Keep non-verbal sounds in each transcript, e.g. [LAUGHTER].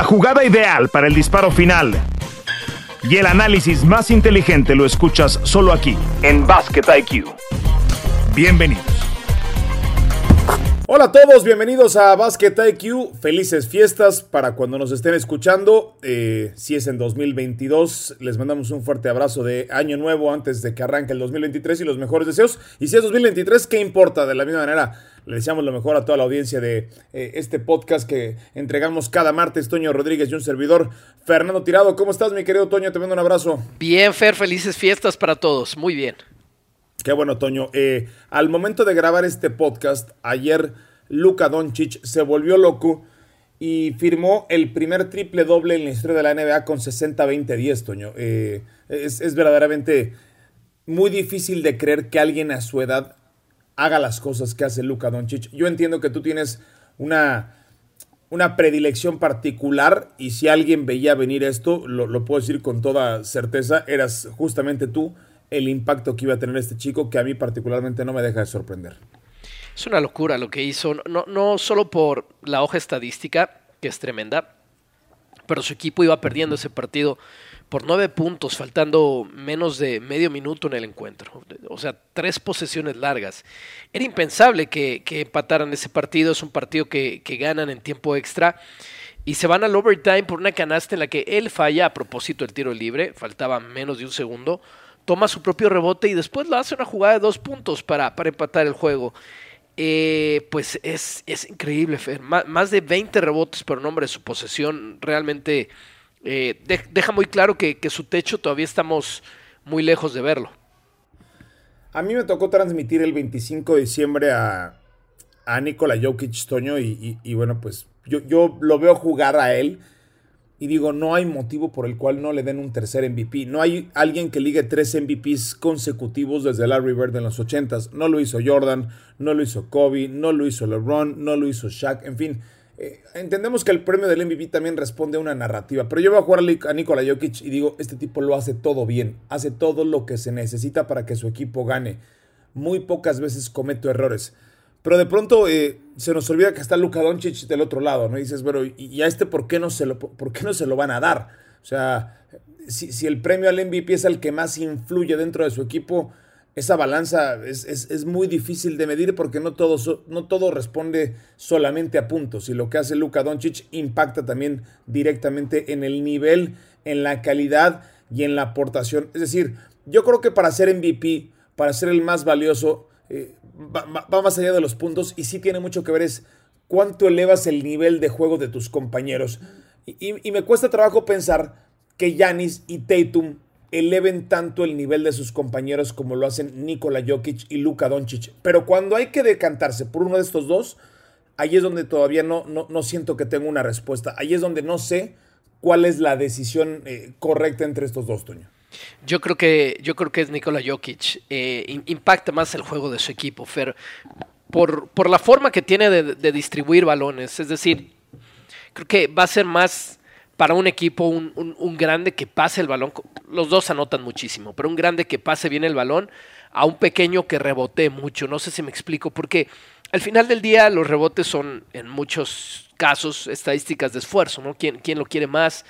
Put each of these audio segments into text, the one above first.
La jugada ideal para el disparo final y el análisis más inteligente lo escuchas solo aquí, en Basket IQ. Bienvenidos. Hola a todos, bienvenidos a Basket IQ. Felices fiestas para cuando nos estén escuchando. Eh, si es en 2022, les mandamos un fuerte abrazo de año nuevo antes de que arranque el 2023 y los mejores deseos. Y si es 2023, ¿qué importa? De la misma manera, le deseamos lo mejor a toda la audiencia de eh, este podcast que entregamos cada martes. Toño Rodríguez y un servidor, Fernando Tirado. ¿Cómo estás, mi querido Toño? Te mando un abrazo. Bien, Fer, felices fiestas para todos. Muy bien. Qué bueno, Toño. Eh, al momento de grabar este podcast, ayer Luka Doncic se volvió loco y firmó el primer triple doble en la historia de la NBA con 60-20-10, Toño. Eh, es, verdaderamente muy difícil de creer que alguien a su edad haga las cosas que hace Luka Doncic. Yo entiendo que tú tienes una, una predilección particular y si alguien veía venir esto, lo, lo puedo decir con toda certeza, eras justamente tú el impacto que iba a tener este chico que a mí particularmente no me deja de sorprender. Es una locura lo que hizo, no, no solo por la hoja estadística, que es tremenda, pero su equipo iba perdiendo ese partido por nueve puntos, faltando menos de medio minuto en el encuentro. O sea, tres posesiones largas. Era impensable que, que empataran ese partido, es un partido que, que ganan en tiempo extra y se van al overtime por una canasta en la que él falla a propósito del tiro libre, faltaba menos de un segundo toma su propio rebote y después lo hace una jugada de dos puntos para, para empatar el juego. Eh, pues es, es increíble, Fer. más de 20 rebotes por nombre de su posesión. Realmente eh, de, deja muy claro que, que, su techo todavía estamos muy lejos de verlo. A mí me tocó transmitir el 25 de diciembre a, a Jokic Toño y, y, y bueno, pues yo, yo lo veo jugar a él y digo, no hay motivo por el cual no le den un tercer MVP. No hay alguien que ligue tres MVPs consecutivos desde Larry Bird en los 80s. No lo hizo Jordan, no lo hizo Kobe, no lo hizo LeBron, no lo hizo Shaq. En fin, eh, entendemos que el premio del MVP también responde a una narrativa. Pero yo voy a jugar a Nikola Jokic y digo, este tipo lo hace todo bien. Hace todo lo que se necesita para que su equipo gane. Muy pocas veces cometo errores. Pero de pronto eh, se nos olvida que está Luka Doncic del otro lado, ¿no? Y dices, bueno, ¿y a este por qué no se lo, por qué no se lo van a dar? O sea, si, si, el premio al MVP es el que más influye dentro de su equipo, esa balanza es, es, es muy difícil de medir porque no todo, no todo responde solamente a puntos. Y lo que hace Luka Doncic impacta también directamente en el nivel, en la calidad y en la aportación. Es decir, yo creo que para ser MVP, para ser el más valioso, eh, va, más allá de los puntos y sí tiene mucho que ver es cuánto elevas el nivel de juego de tus compañeros. Y, me cuesta trabajo pensar que Yanis y Tatum eleven tanto el nivel de sus compañeros como lo hacen Nikola Jokic y Luka Doncic. Pero cuando hay que decantarse por uno de estos dos, ahí es donde todavía no, no, no siento que tengo una respuesta. Ahí es donde no sé cuál es la decisión eh, correcta entre estos dos, Toño. Yo creo que, yo creo que es Nikola Jokic. Eh, impacta más el juego de su equipo, Fer. Por, por la forma que tiene de, distribuir balones. Es decir, creo que va a ser más para un equipo un, un, un, grande que pase el balón. Los dos anotan muchísimo, pero un grande que pase bien el balón a un pequeño que rebote mucho. No sé si me explico, porque al final del día los rebotes son en muchos casos estadísticas de esfuerzo, ¿no? ¿Quién, quién lo quiere más?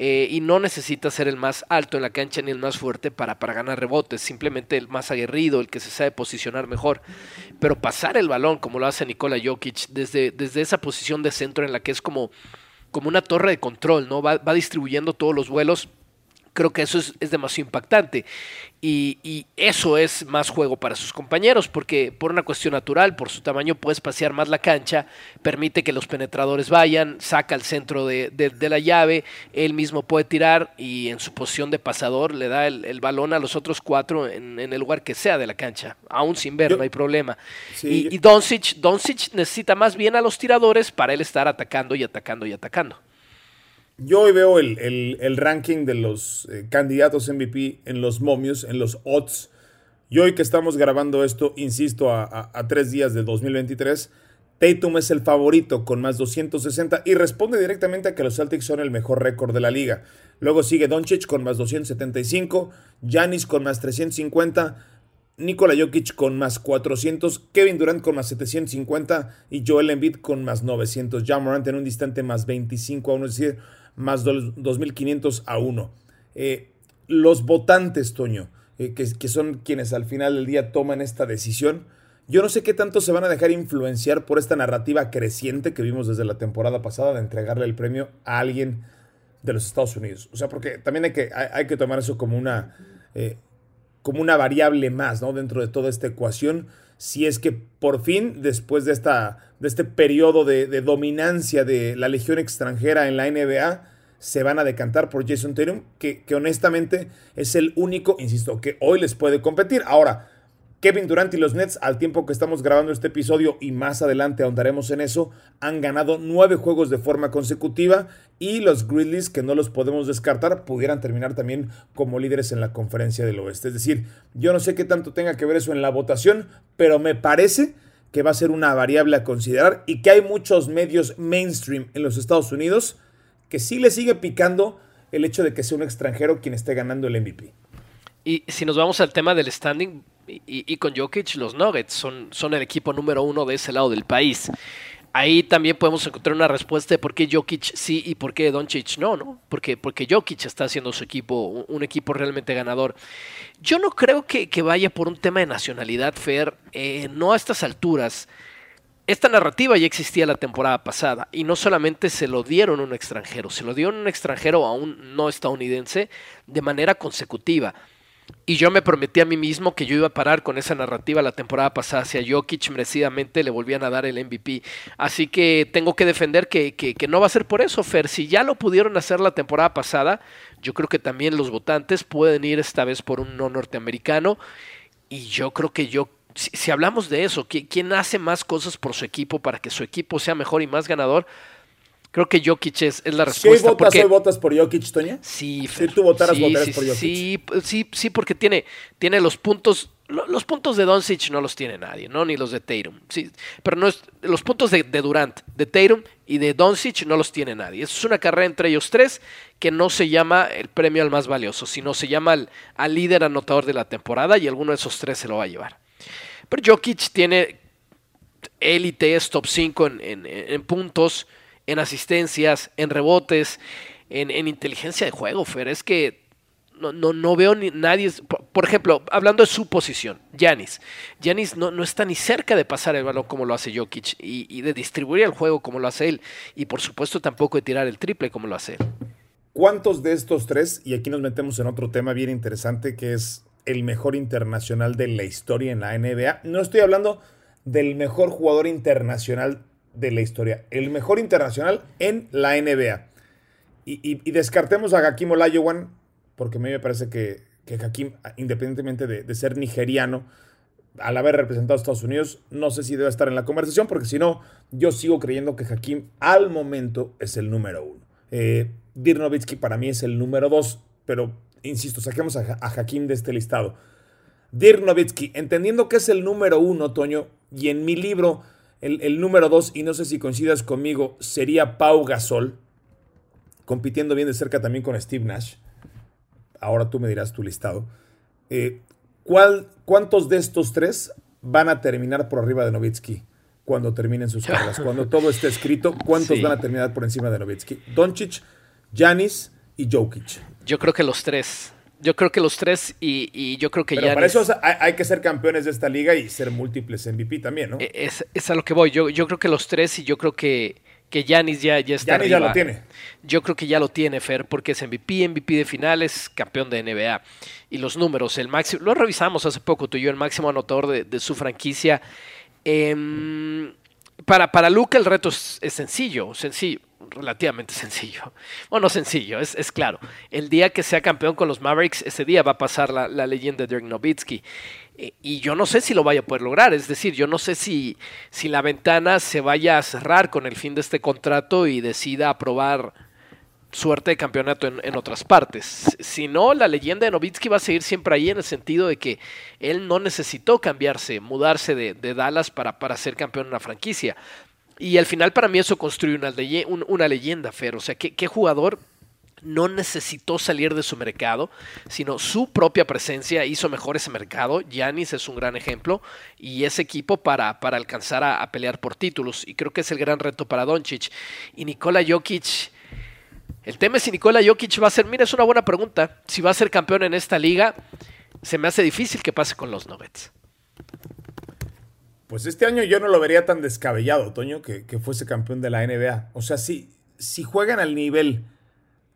Eh, y no necesita ser el más alto en la cancha ni el más fuerte para, para ganar rebotes, simplemente el más aguerrido, el que se sabe posicionar mejor. Pero pasar el balón, como lo hace Nikola Jokic, desde, desde esa posición de centro en la que es como, como una torre de control, ¿no? Va, va distribuyendo todos los vuelos creo que eso es, es demasiado impactante. Y, y, eso es más juego para sus compañeros, porque por una cuestión natural, por su tamaño, puedes pasear más la cancha, permite que los penetradores vayan, saca al centro de, de, de la llave, él mismo puede tirar y en su posición de pasador le da el, el balón a los otros cuatro en, en, el lugar que sea de la cancha, aún sin ver, yo, no hay problema. Sí, y, y Doncic, Doncic necesita más bien a los tiradores para él estar atacando y atacando y atacando. Yo hoy veo el, el, el ranking de los eh, candidatos MVP en los momios, en los odds. Y hoy que estamos grabando esto, insisto, a, tres días del 2023, Tatum es el favorito con más 260 y responde directamente a que los Celtics son el mejor récord de la liga. Luego sigue Doncic con más 275, Giannis con más 350, Nikola Jokic con más 400, Kevin Durant con más 750 y Joel Embiid con más 900. Ya Morant en un distante más 25 a 1, es decir, más 2500 a 1. Eh, los votantes, Toño, eh, que, son quienes al final del día toman esta decisión, yo no sé qué tanto se van a dejar influenciar por esta narrativa creciente que vimos desde la temporada pasada de entregarle el premio a alguien de los Estados Unidos. O sea, porque también hay que, hay, que tomar eso como una, eh, como una variable más, ¿no? Dentro de toda esta ecuación, si es que por fin, después de, esta, de este periodo de, de dominancia de la legión extranjera en la NBA, se van a decantar por Jason Tatum, que, que honestamente es el único, insisto, que hoy les puede competir. Ahora, Kevin Durant y los Nets, al tiempo que estamos grabando este episodio y más adelante ahondaremos en eso, han ganado nueve juegos de forma consecutiva y los Grizzlies, que no los podemos descartar, pudieran terminar también como líderes en la conferencia del oeste. Es decir, yo no sé qué tanto tenga que ver eso en la votación, pero me parece que va a ser una variable a considerar y que hay muchos medios mainstream en los Estados Unidos que sí le sigue picando el hecho de que sea un extranjero quien esté ganando el MVP. Y si nos vamos al tema del standing, y, con Jokic los Nuggets son, son el equipo número uno de ese lado del país. Ahí también podemos encontrar una respuesta de por qué Jokic sí y por qué Doncic no, ¿no? Porque, porque Jokic está haciendo su equipo un, equipo realmente ganador. Yo no creo que, vaya por un tema de nacionalidad, Fer, eh, no a estas alturas. Esta narrativa ya existía la temporada pasada y no solamente se lo dieron a un extranjero, se lo dieron a un extranjero a un no estadounidense de manera consecutiva. Y yo me prometí a mí mismo que yo iba a parar con esa narrativa la temporada pasada hacia Jokic, merecidamente le volvían a dar el MVP. Así que tengo que defender que, no va a ser por eso, Fer. Si ya lo pudieron hacer la temporada pasada, yo creo que también los votantes pueden ir esta vez por un no norteamericano. Y yo creo que yo, si, hablamos de eso, ¿quién hace más cosas por su equipo para que su equipo sea mejor y más ganador? Creo que Jokic es, la respuesta. ¿Sí votas, hoy votas por Jokic, Toña? Sí, Si tú votaras, sí, votarías por Jokic. Sí, sí, sí, porque tiene, tiene los puntos. Los puntos de Doncic no los tiene nadie, ¿no? Ni los de Tatum. Sí, pero no es, los puntos de, Durant, de Tatum y de Doncic no los tiene nadie. Es una carrera entre ellos tres que no se llama el premio al más valioso, sino se llama al, líder anotador de la temporada y alguno de esos tres se lo va a llevar. Pero Jokic tiene élite, es top 5 en, en puntos en asistencias, en rebotes, en, inteligencia de juego, Fer. Es que no, no, no veo nadie. Por, ejemplo, hablando de su posición, Yanis. Yanis no, no, está ni cerca de pasar el balón como lo hace Jokic y, de distribuir el juego como lo hace él. Y por supuesto, tampoco de tirar el triple como lo hace él. ¿Cuántos de estos tres, y aquí nos metemos en otro tema bien interesante, que es el mejor internacional de la historia en la NBA? No estoy hablando del mejor jugador internacional de la historia. El mejor internacional en la NBA. Y, descartemos a Hakim Olajuwon, porque a mí me parece que, que Hakim, independientemente de, ser nigeriano, al haber representado a Estados Unidos, no sé si debe estar en la conversación, porque si no, yo sigo creyendo que Hakim al momento es el número uno. Eh, para mí es el número dos, pero insisto, saquemos a, a Hakim de este listado. Dirk entendiendo que es el número uno, Toño, y en mi libro el, número dos, y no sé si coincidas conmigo, sería Pau Gasol, compitiendo bien de cerca también con Steve Nash. Ahora tú me dirás tu listado. Eh, ¿cuál, ¿Cuántos de estos tres van a terminar por arriba de Novitsky cuando terminen sus carreras? Cuando todo esté escrito, ¿cuántos van a terminar por encima de Novitsky? Doncic, Janis y Jokic. Yo creo que los tres. Yo creo que los tres y, yo creo que ya. Para eso hay, que ser campeones de esta liga y ser múltiples MVP también, ¿no? E, es, a lo que voy. Yo, yo creo que los tres y yo creo que que Yanis ya, ya está. Yanis ya lo tiene. Yo creo que ya lo tiene, Fer, porque es MVP, MVP de finales, campeón de NBA. Y los números, el máximo, lo revisamos hace poco tú y yo, el máximo anotador de, su franquicia. Em, para, para Luca el reto es sencillo, sencillo relativamente sencillo. Bueno, sencillo, es, es, claro. El día que sea campeón con los Mavericks, ese día va a pasar la, leyenda de Dirk Nowitzki. Y yo no sé si lo vaya a poder lograr. Es decir, yo no sé si, si la ventana se vaya a cerrar con el fin de este contrato y decida aprobar suerte de campeonato en, otras partes. Si no, la leyenda de Nowitzki va a seguir siempre ahí en el sentido de que él no necesitó cambiarse, mudarse de, Dallas para, para ser campeón en una franquicia. Y al final para mí eso construye una, leyenda, Fer. O sea, ¿qué, jugador no necesitó salir de su mercado, sino su propia presencia hizo mejor ese mercado. Yanis es un gran ejemplo y ese equipo para, para alcanzar a, pelear por títulos. Y creo que es el gran reto para Doncic. Y Nikola Jokic, el tema es si Nikola Jokic va a ser, mira, es una buena pregunta, si va a ser campeón en esta liga, se me hace difícil que pase con los Nuggets. Pues este año yo no lo vería tan descabellado, Toño, que, fuese campeón de la NBA. O sea, si, si juegan al nivel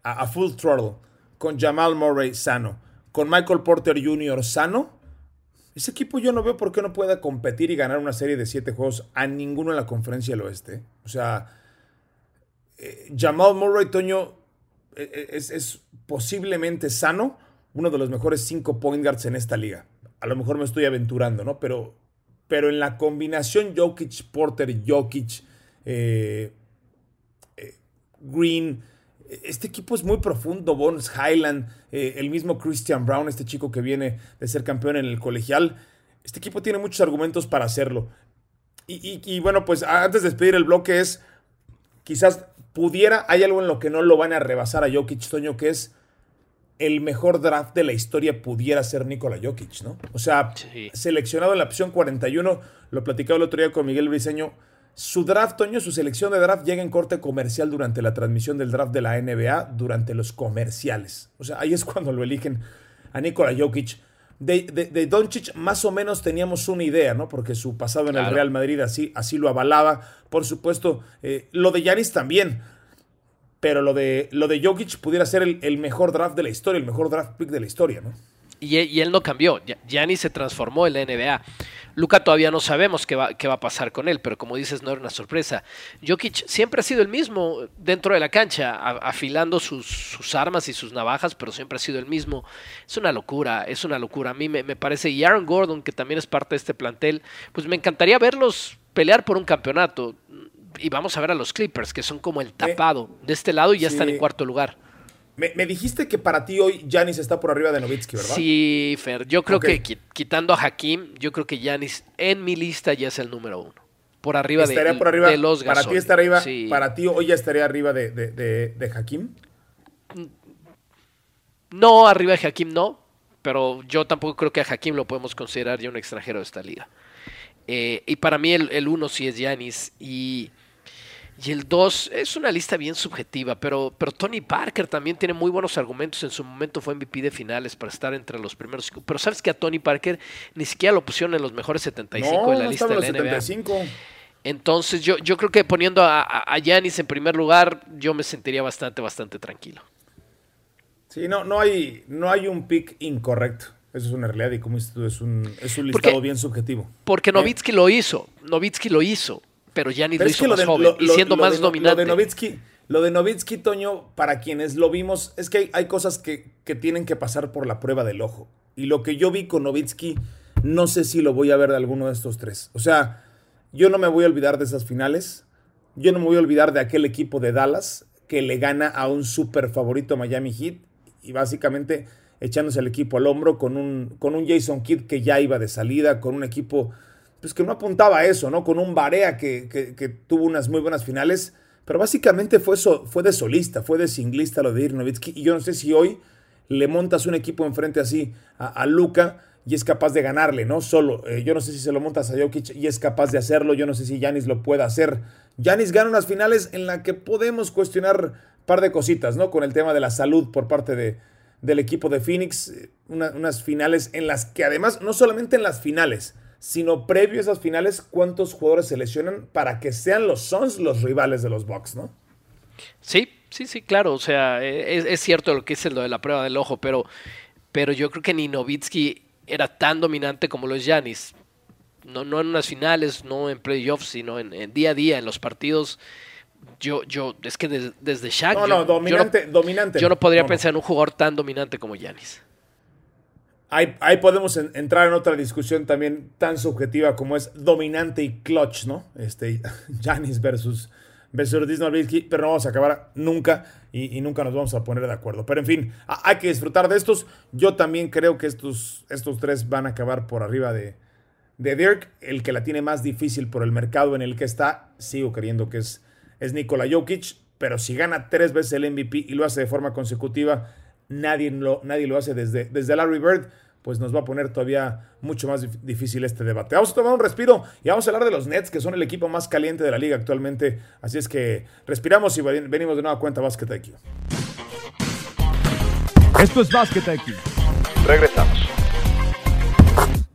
a, full throttle, con Jamal Murray sano, con Michael Porter Jr. sano, ese equipo yo no veo por qué no pueda competir y ganar una serie de siete juegos a ninguno en la conferencia del oeste. O sea, eh, Jamal Murray, Toño, eh, eh, es, es, posiblemente sano, uno de los mejores cinco point guards en esta liga. A lo mejor me estoy aventurando, ¿no? Pero, pero en la combinación Jokic-Porter, Jokic, Green, este equipo es muy profundo. Bones Highland, eh, el mismo Christian Brown, este chico que viene de ser campeón en el colegial. Este equipo tiene muchos argumentos para hacerlo. Y, bueno, pues antes de despedir el bloque es, quizás pudiera, hay algo en lo que no lo van a rebasar a Jokic, Toño, que es el mejor draft de la historia pudiera ser Nikola Jokic, ¿no? O sea, seleccionado en la opción 41, lo platicaba el otro día con Miguel Briseño, su draft, Toño, su selección de draft llega en corte comercial durante la transmisión del draft de la NBA, durante los comerciales. O sea, ahí es cuando lo eligen a Nikola Jokic. De, de, Doncic más o menos teníamos una idea, ¿no? Porque su pasado en el Real Madrid así, así lo avalaba. Por supuesto, eh, lo de Yanis también. Pero lo de, lo de Jokic pudiera ser el, el, mejor draft de la historia, el mejor draft pick de la historia, ¿no? Y, y él no cambió. Yanis se transformó en la NBA. Luca todavía no sabemos qué va, qué va a pasar con él, pero como dices, no era una sorpresa. Jokic siempre ha sido el mismo dentro de la cancha, afilando sus, armas y sus navajas, pero siempre ha sido el mismo. Es una locura, es una locura. A mí me, parece, y Aaron Gordon, que también es parte de este plantel, pues me encantaría verlos pelear por un campeonato. Y vamos a ver a los Clippers, que son como el tapado de este lado y ya están en cuarto lugar. Me, dijiste que para ti hoy Janis está por arriba de Novitsky, ¿verdad? Sí, Fer. Yo creo que quitando a Hakim, yo creo que Janis en mi lista ya es el número uno. Por arriba, de, por arriba de, los Para ti está arriba. Para ti hoy ya estaría arriba de, de, Hakim. No, arriba de Hakim no. Pero yo tampoco creo que a Hakim lo podemos considerar ya un extranjero de esta liga. Eh, y para mí el, el uno sí es Janis. Y y el 2 es una lista bien subjetiva, pero, pero Tony Parker también tiene muy buenos argumentos. En su momento fue MVP de finales para estar entre los primeros. Pero sabes que a Tony Parker ni siquiera lo pusieron en los mejores 75 de la lista de la NBA. 75. Entonces yo, yo creo que poniendo a Yanis en primer lugar, yo me sentiría bastante, bastante tranquilo. Sí, no, no, hay, no hay un pick incorrecto. Eso es una realidad y como dices es un, es un listado bien subjetivo. Porque eh, Novitsky lo hizo. Novitsky lo hizo pero ya ni lo hizo más joven y siendo más dominante. Lo de Novitsky, lo de Novitsky, Toño, para quienes lo vimos, es que hay, cosas que, tienen que pasar por la prueba del ojo. Y lo que yo vi con Novitsky, no sé si lo voy a ver de alguno de estos tres. O sea, yo no me voy a olvidar de esas finales. Yo no me voy a olvidar de aquel equipo de Dallas que le gana a un super favorito Miami Heat y básicamente echándose el equipo al hombro con un, con un Jason Kidd que ya iba de salida, con un equipo pues que no apuntaba a eso, ¿no? Con un Barea que, tuvo unas muy buenas finales, pero básicamente fue, fue de solista, fue de singlista lo de Irnovitsky, y yo no sé si hoy le montas un equipo enfrente así a, Luca y es capaz de ganarle, ¿no? Solo, eh, yo no sé si se lo montas a Jokic y es capaz de hacerlo, yo no sé si Yanis lo pueda hacer. Yanis gana unas finales en la que podemos cuestionar un par de cositas, ¿no? Con el tema de la salud por parte de, del equipo de Phoenix, eh, unas finales en las que además, no solamente en las finales, sino previo a esas finales, cuántos jugadores se lesionan para que sean los Suns los rivales de los Bucks, ¿no? Sí, sí, sí, claro. O sea, e, es, cierto lo que es lo de la prueba del ojo, pero, pero yo creo que ni Novitsky era tan dominante como los Yanis. No, no en unas finales, no en playoffs, sino en, día a día, en los partidos. Yo, yo, es que desde Shaq. No, no, dominante, dominante. Yo no podría pensar en un jugador tan dominante como Yanis. Ahí, podemos entrar en otra discusión también tan subjetiva como es dominante y clutch, ¿no? Este, [LAUGHS] Janis versus, versus Disney pero no vamos a acabar nunca y, nunca nos vamos a poner de acuerdo. Pero en fin, hay que disfrutar de estos. Yo también creo que estos, estos tres van a acabar por arriba de, de Dirk. El que la tiene más difícil por el mercado en el que está, sigo creyendo que es, es Nikola Jokic pero si gana tres veces el MVP y lo hace de forma consecutiva, nadie lo, nadie lo hace desde, desde Larry Bird pues nos va a poner todavía mucho más difícil este debate. Vamos a tomar un respiro y vamos a hablar de los Nets, que son el equipo más caliente de la liga actualmente. Así es que respiramos y venimos de nueva cuenta Basket IQ. Esto es Basket IQ. Regresamos.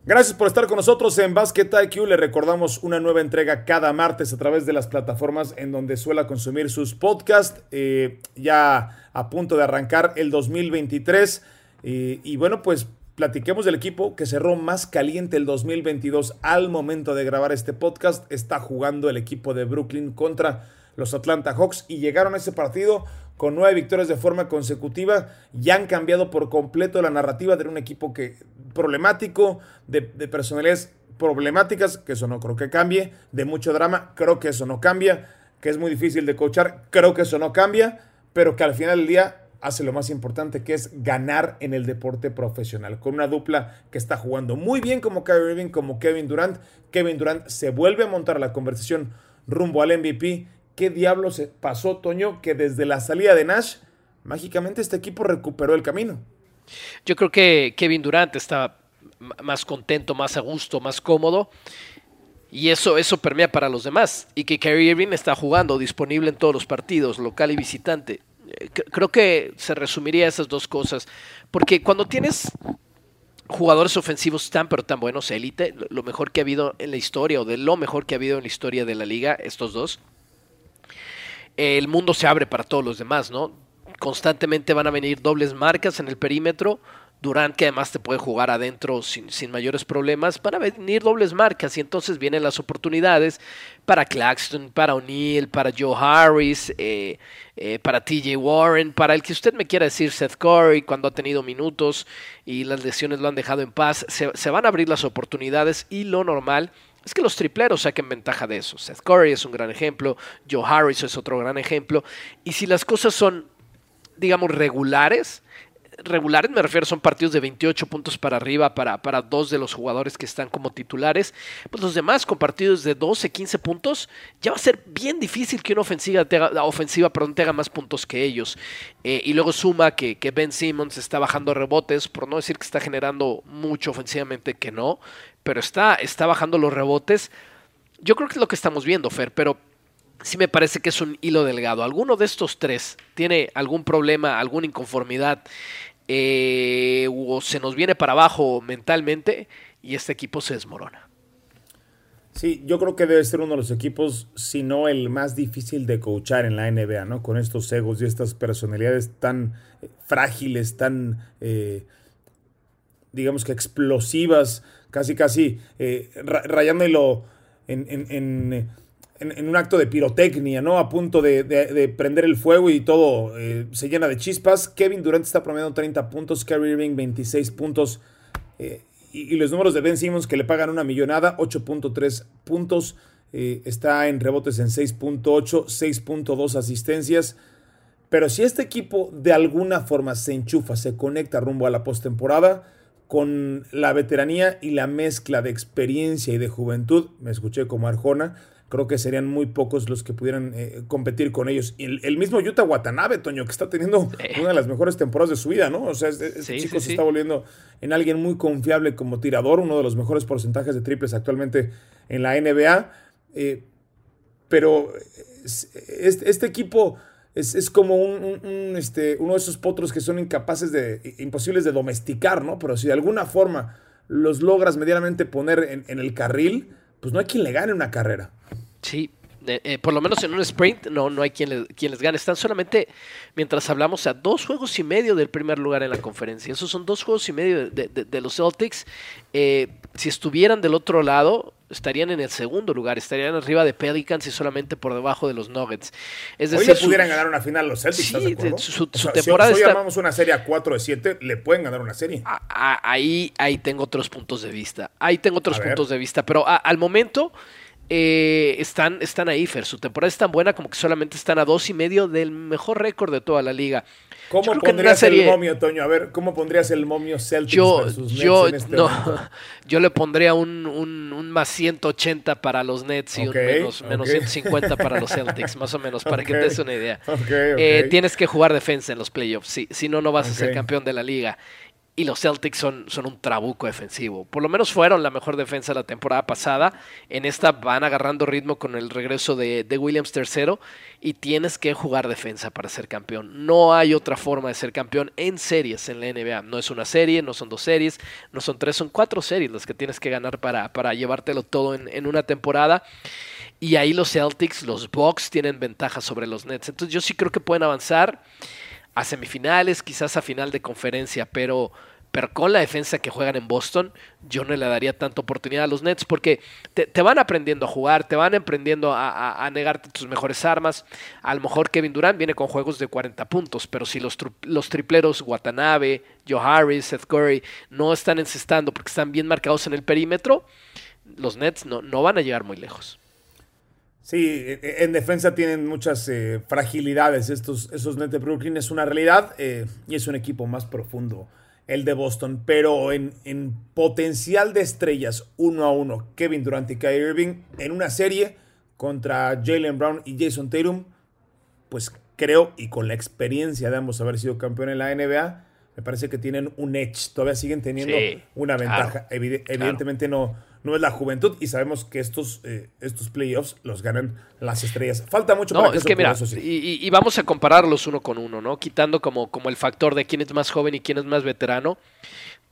Gracias por estar con nosotros en Basket IQ. Le recordamos una nueva entrega cada martes a través de las plataformas en donde suela consumir sus podcasts. Eh, ya a punto de arrancar el 2023. Eh, y bueno, pues platiquemos del equipo que cerró más caliente el 2022 al momento de grabar este podcast. Está jugando el equipo de Brooklyn contra los Atlanta Hawks y llegaron a ese partido con nueve victorias de forma consecutiva. Ya han cambiado por completo la narrativa de un equipo que problemático, de, de personalidades problemáticas, que eso no creo que cambie, de mucho drama, creo que eso no cambia, que es muy difícil de coachar, creo que eso no cambia, pero que al final del día hace lo más importante que es ganar en el deporte profesional. Con una dupla que está jugando muy bien como Kyrie Irving, como Kevin Durant. Kevin Durant se vuelve a montar la conversación rumbo al MVP. ¿Qué diablo se pasó, Toño? Que desde la salida de Nash, mágicamente este equipo recuperó el camino. Yo creo que Kevin Durant está más contento, más a gusto, más cómodo. Y eso, eso permea para los demás. Y que Kyrie Irving está jugando, disponible en todos los partidos, local y visitante creo que se resumiría esas dos cosas. Porque cuando tienes jugadores ofensivos tan pero tan buenos, élite, lo mejor que ha habido en la historia o de lo mejor que ha habido en la historia de la liga, estos dos, el mundo se abre para todos los demás, ¿no? Constantemente van a venir dobles marcas en el perímetro, Durant, que además te puede jugar adentro sin, mayores problemas, van a venir dobles marcas y entonces vienen las oportunidades para Claxton, para O'Neill, para Joe Harris, eh, eh, para TJ Warren, para el que usted me quiera decir, Seth Curry, cuando ha tenido minutos y las lesiones lo han dejado en paz. Se, se van a abrir las oportunidades y lo normal es que los tripleros saquen ventaja de eso. Seth Curry es un gran ejemplo, Joe Harris es otro gran ejemplo. Y si las cosas son, digamos, regulares, regulares, me refiero, son partidos de 28 puntos para arriba para, para dos de los jugadores que están como titulares. Pues los demás con partidos de 12, 15 puntos, ya va a ser bien difícil que una ofensiva tenga, ofensiva, perdón, tenga más puntos que ellos. Eh, y luego suma que, que Ben Simmons está bajando rebotes, por no decir que está generando mucho ofensivamente, que no, pero está, está bajando los rebotes. Yo creo que es lo que estamos viendo, Fer, pero sí me parece que es un hilo delgado. ¿Alguno de estos tres tiene algún problema, alguna inconformidad eh, o se nos viene para abajo mentalmente y este equipo se desmorona? Sí, yo creo que debe ser uno de los equipos, si no el más difícil de coachar en la NBA, ¿no? Con estos egos y estas personalidades tan eh, frágiles, tan, eh, digamos que explosivas, casi, casi eh, rayándolo en, en en, un acto de pirotecnia, ¿no? A punto de, prender el fuego y todo eh, se llena de chispas. Kevin Durant está promediando 30 puntos, Kyrie Irving 26 puntos. Eh, y, los números de Ben Simmons que le pagan una millonada, 8.3 puntos. Eh, está en rebotes en 6.8, 6.2 asistencias. Pero si este equipo de alguna forma se enchufa, se conecta rumbo a la postemporada, con la veteranía y la mezcla de experiencia y de juventud, me escuché como Arjona, creo que serían muy pocos los que pudieran eh, competir con ellos. Y el, mismo Yuta Watanabe, Toño, que está teniendo una de las mejores temporadas de su vida, ¿no? O sea, este, chico se está volviendo en alguien muy confiable como tirador, uno de los mejores porcentajes de triples actualmente en la NBA. Eh, pero este, este, equipo es, como un, este, uno de esos potros que son incapaces de, imposibles de domesticar, ¿no? Pero si de alguna forma los logras medianamente poner en, en el carril, pues no hay quien le gane una carrera. Sí, eh, por lo menos en un sprint no, no hay quien, quien, les gane. Están solamente, mientras hablamos, a dos juegos y medio del primer lugar en la conferencia. Esos son dos juegos y medio de, los Celtics. Eh, si estuvieran del otro lado, estarían en el segundo lugar, estarían arriba de Pelicans y solamente por debajo de los Nuggets. Es decir, hoy pudieran ganar una final los Celtics. Sí, su, temporada si hoy, llamamos una serie a 4 de 7, le pueden ganar una serie. ahí, ahí tengo otros puntos de vista. Ahí tengo otros puntos de vista, pero al momento eh, están, están ahí, Fer. Su temporada es tan buena como que solamente están a dos y medio del mejor récord de toda la liga. ¿Cómo pondrías el momio, Toño? A ver, ¿cómo pondrías el momio Celtics yo, versus Nets yo, en este no, momento? [LAUGHS] Yo le pondría un, un, un, más 180 para los Nets y un menos, ok. menos 150 para los Celtics, más o menos, para que te des una idea. Eh, tienes que jugar defensa en los playoffs, si, si no, no vas a ser campeón de la liga. Y los Celtics son, son un trabuco defensivo. Por lo menos fueron la mejor defensa la temporada pasada. En esta van agarrando ritmo con el regreso de, de Williams III. Y tienes que jugar defensa para ser campeón. No hay otra forma de ser campeón en series en la NBA. No es una serie, no son dos series, no son tres, son cuatro series las que tienes que ganar para, para llevártelo todo en, en una temporada. Y ahí los Celtics, los Bucks tienen ventaja sobre los Nets. Entonces yo sí creo que pueden avanzar a semifinales, quizás a final de conferencia, pero, pero con la defensa que juegan en Boston, yo no le daría tanta oportunidad a los Nets porque te, van aprendiendo a jugar, te van aprendiendo a, a- negarte tus mejores armas. A lo mejor Kevin Durant viene con juegos de 40 puntos, pero si los, los tripleros Watanabe, Joe Harris, Seth Curry no están encestando porque están bien marcados en el perímetro, los Nets no, no van a llegar muy lejos. Sí, e- en defensa tienen muchas eh, fragilidades. Estos, esos Nets de Brooklyn es una realidad eh, y es un equipo más profundo el de Boston. Pero en, en potencial de estrellas uno a uno, Kevin Durant y Kyrie Irving en una serie contra Jalen Brown y Jason Tatum, pues creo, y con la experiencia de ambos haber sido campeón en la NBA, me parece que tienen un edge. Todavía siguen teniendo Sí, una claro, ventaja. Claro. Evidentemente no, no es la juventud y sabemos que estos, eh, estos playoffs los ganan las estrellas. Falta mucho para No, que es eso que mira, sí. y, y- y vamos a compararlos uno con uno, ¿no? Quitando como, como el factor de quién es más joven y quién es más veterano.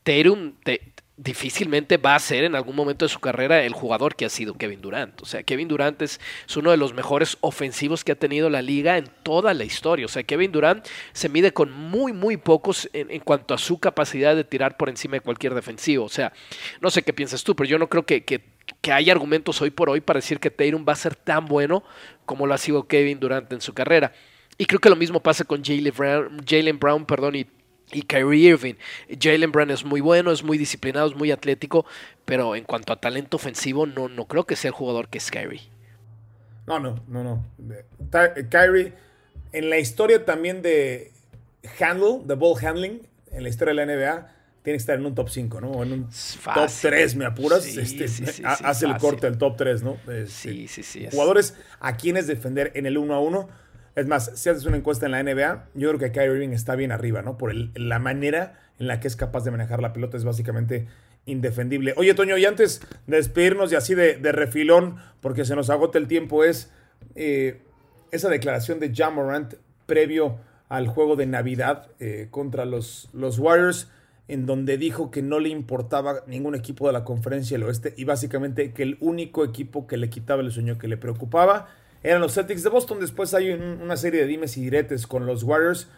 Tatum te- difícilmente va a ser en algún momento de su carrera el jugador que ha sido Kevin Durant. O sea, Kevin Durant es, uno de los mejores ofensivos que ha tenido la liga en toda la historia. O sea, Kevin Durant se mide con muy, muy pocos en, en cuanto a su capacidad de tirar por encima de cualquier defensivo. O sea, no sé qué piensas tú, pero yo no creo que, que, que hay argumentos hoy por hoy para decir que Tatum va a ser tan bueno como lo ha sido Kevin Durant en su carrera. Y creo que lo mismo pasa con Jalen Brown, Jalen Brown perdón, y, y Kyrie Irving. Jalen Brown es muy bueno, es muy disciplinado, es muy atlético, pero en cuanto a talento ofensivo, no, no creo que sea el jugador que es Kyrie. No, no, no, no. Kyrie, en la historia también de handle, de ball handling, en la historia de la NBA, tiene que estar en un top 5, ¿no? O en un top fácil. 3, ¿me apuras? Sí, Este, sí, sí, hace el corte al top 3, ¿no? Este, Sí, sí, sí. es- Jugadores a quienes defender en el 1 a 1. Es más, si haces una encuesta en la NBA, yo creo que Kyrie Irving está bien arriba, ¿no? Por la manera en la que es capaz de manejar la pelota, es básicamente indefendible. Oye, Toño, y antes de despedirnos y así de, refilón, porque se nos agota el tiempo, es eh, esa declaración de John Morant previo al juego de Navidad eh, contra los, los Warriors, en donde dijo que no le importaba ningún equipo de la conferencia del oeste y básicamente que el único equipo que le quitaba el sueño, que le preocupaba, eran los Celtics de Boston. Después hay un- una serie de dimes y diretes con los Warriors.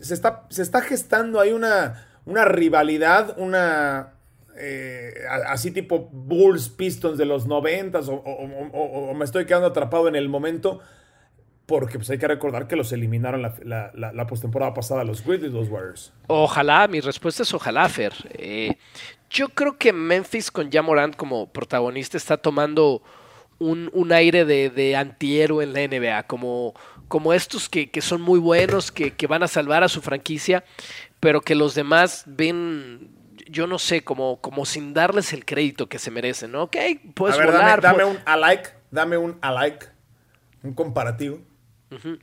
Se está, se está gestando ahí una, una rivalidad, una... eh, así tipo Bulls Pistons de los noventas o, o- me estoy quedando atrapado en el momento porque pues hay que recordar que los eliminaron la- la postemporada pasada los Grizzlies, los Warriors. Ojalá, mi respuesta es ojalá, Fer. Eh, yo creo que Memphis con Jamorant como protagonista está tomando un, un aire de, de antihéroe en la NBA, como, como estos que, que son muy buenos, que, que van a salvar a su franquicia, pero que los demás ven, yo no sé, como, como sin darles el crédito que se merecen, ¿no? Ok, puedes a ver, volar. dame, dame un alike, dame un alike, un comparativo. Un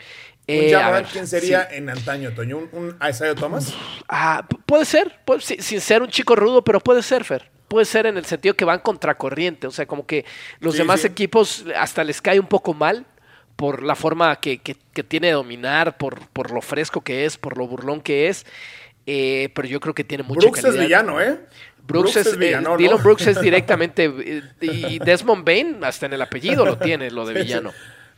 Eh, ver, ¿quién sería sí. en antaño, Toño? ¿Un, un Isaiah Thomas? Ah, pu- puede ser, puede- si- sin ser un chico rudo, pero puede ser, Fer. Puede ser en el sentido que van contracorriente, o sea, como que los Sí, demás sí. equipos hasta les cae un poco mal por la forma que, que- que tiene de dominar, por, por lo fresco que es, por lo burlón que es, eh, pero yo creo que tiene mucha Brooks es calidad. villano, ¿eh? Brooks, es, eh, villano, Dylan. Brooks es [LAUGHS] directamente, eh, y Desmond Bain hasta en el apellido lo tiene, lo de villano.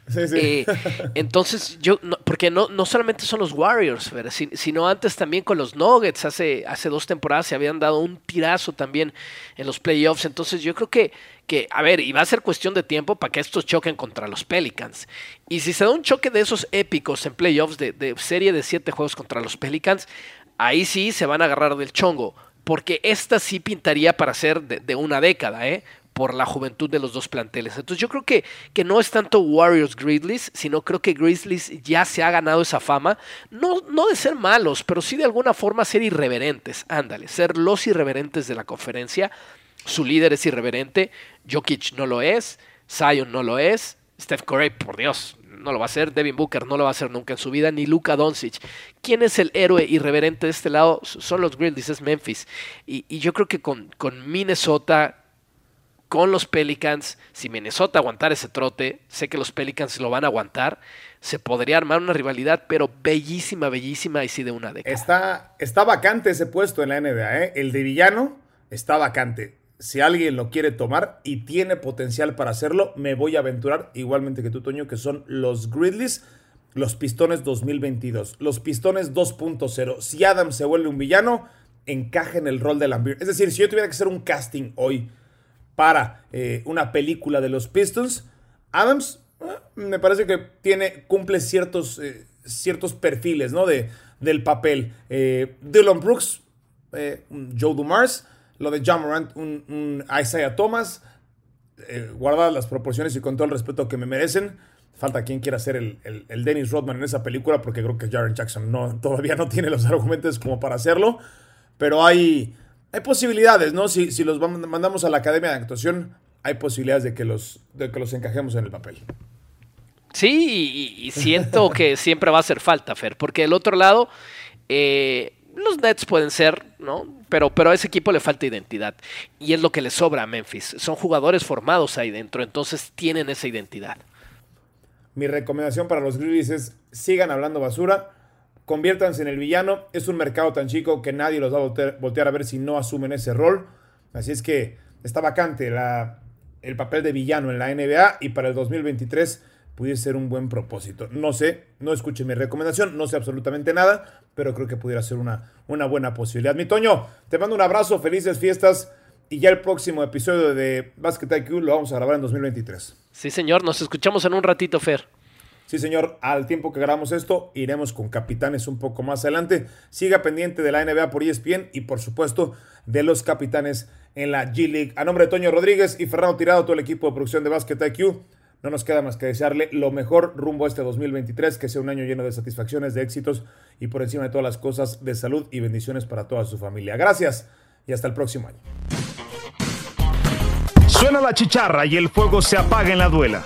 Sí, sí. Eh, [LAUGHS] entonces, yo, no- porque no, no solamente son los Warriors, Fer, sino antes también con los Nuggets, hace, hace dos temporadas se habían dado un tirazo también en los playoffs. Entonces, yo creo que, que, a ver, y va a ser cuestión de tiempo para que estos choquen contra los Pelicans. Y si se da un choque de esos épicos en playoffs, de, de serie de siete juegos contra los Pelicans, ahí sí se van a agarrar del chongo. Porque esta sí pintaría para ser de, de una década, ¿eh? Por la juventud de los dos planteles. Entonces yo creo que, que no es tanto Warriors Grizzlies, sino creo que Grizzlies ya se ha ganado esa fama, no, no de ser malos, pero sí de alguna forma ser irreverentes, ándale, ser los irreverentes de la conferencia. Su líder es irreverente, Jokic no lo es, Zion no lo es, Steph Curry, por Dios, no lo va a hacer, Devin Booker no lo va a hacer nunca en su vida, ni Luka Doncic. ¿Quién es el héroe irreverente de este lado? Son los Grizzlies, es Memphis. Y, yo creo que con, con, Minnesota, con los Pelicans, si Minnesota aguantar ese trote, sé que los Pelicans lo van a aguantar, se podría armar una rivalidad, pero bellísima, bellísima y sí de una década. Está, está vacante ese puesto en la NBA, ¿eh? el de villano está vacante si alguien lo quiere tomar y tiene potencial para hacerlo, me voy a aventurar, igualmente que tú, Toño, que son los Grizzlies, los Pistones 2022, los Pistones 2.0. Si Adam se vuelve un villano, encaja en el rol de Lambert. Es decir, si yo tuviera que hacer un casting hoy para eh, una película de los Pistons, Adams eh, me parece que tiene, cumple ciertos, eh, ciertos perfiles ¿no? de, del papel. Dylan Brooks, Joe Dumars, lo de John Morant, Isaiah Thomas, guardadas las proporciones y con todo el respeto que me merecen. Falta quien quiera ser el, Dennis Rodman en esa película, porque creo que Jaren Jackson no, todavía no tiene los argumentos como para hacerlo. Pero hay, hay posibilidades, ¿no? Si, si los mandamos a la academia de actuación, hay posibilidades de que los, de que los encajemos en el papel. Sí, y, siento [LAUGHS] que siempre va a hacer falta, Fer, porque del otro lado, eh, los Nets pueden ser, ¿no? Pero, pero a ese equipo le falta identidad. Y es lo que le sobra a Memphis. Son jugadores formados ahí dentro, entonces tienen esa identidad. Mi recomendación para los Grizzlies es sigan hablando basura, conviértanse en el villano. Es un mercado tan chico que nadie los va a voltear, a ver si no asumen ese rol. Así es que está vacante la, el papel de villano en la NBA y para el 2023 pudiese ser un buen propósito. No sé, no escuchen mi recomendación, no sé absolutamente nada, pero creo que pudiera ser una, una buena posibilidad. Mi Toño, te mando un abrazo, felices fiestas y ya el próximo episodio de Basket IQ lo vamos a grabar en 2023. Sí, señor, nos escuchamos en un ratito, Fer. Sí, señor, al tiempo que grabamos esto, iremos con capitanes un poco más adelante. Siga pendiente de la NBA por ESPN y, por supuesto, de los capitanes en la G League. A nombre de Toño Rodríguez y Fernando Tirado, todo el equipo de producción de Basket IQ, no nos queda más que desearle lo mejor rumbo a este 2023, que sea un año lleno de satisfacciones, de éxitos y por encima de todas las cosas, de salud y bendiciones para toda su familia. Gracias y hasta el próximo año. Suena la chicharra y el fuego se apaga en la duela.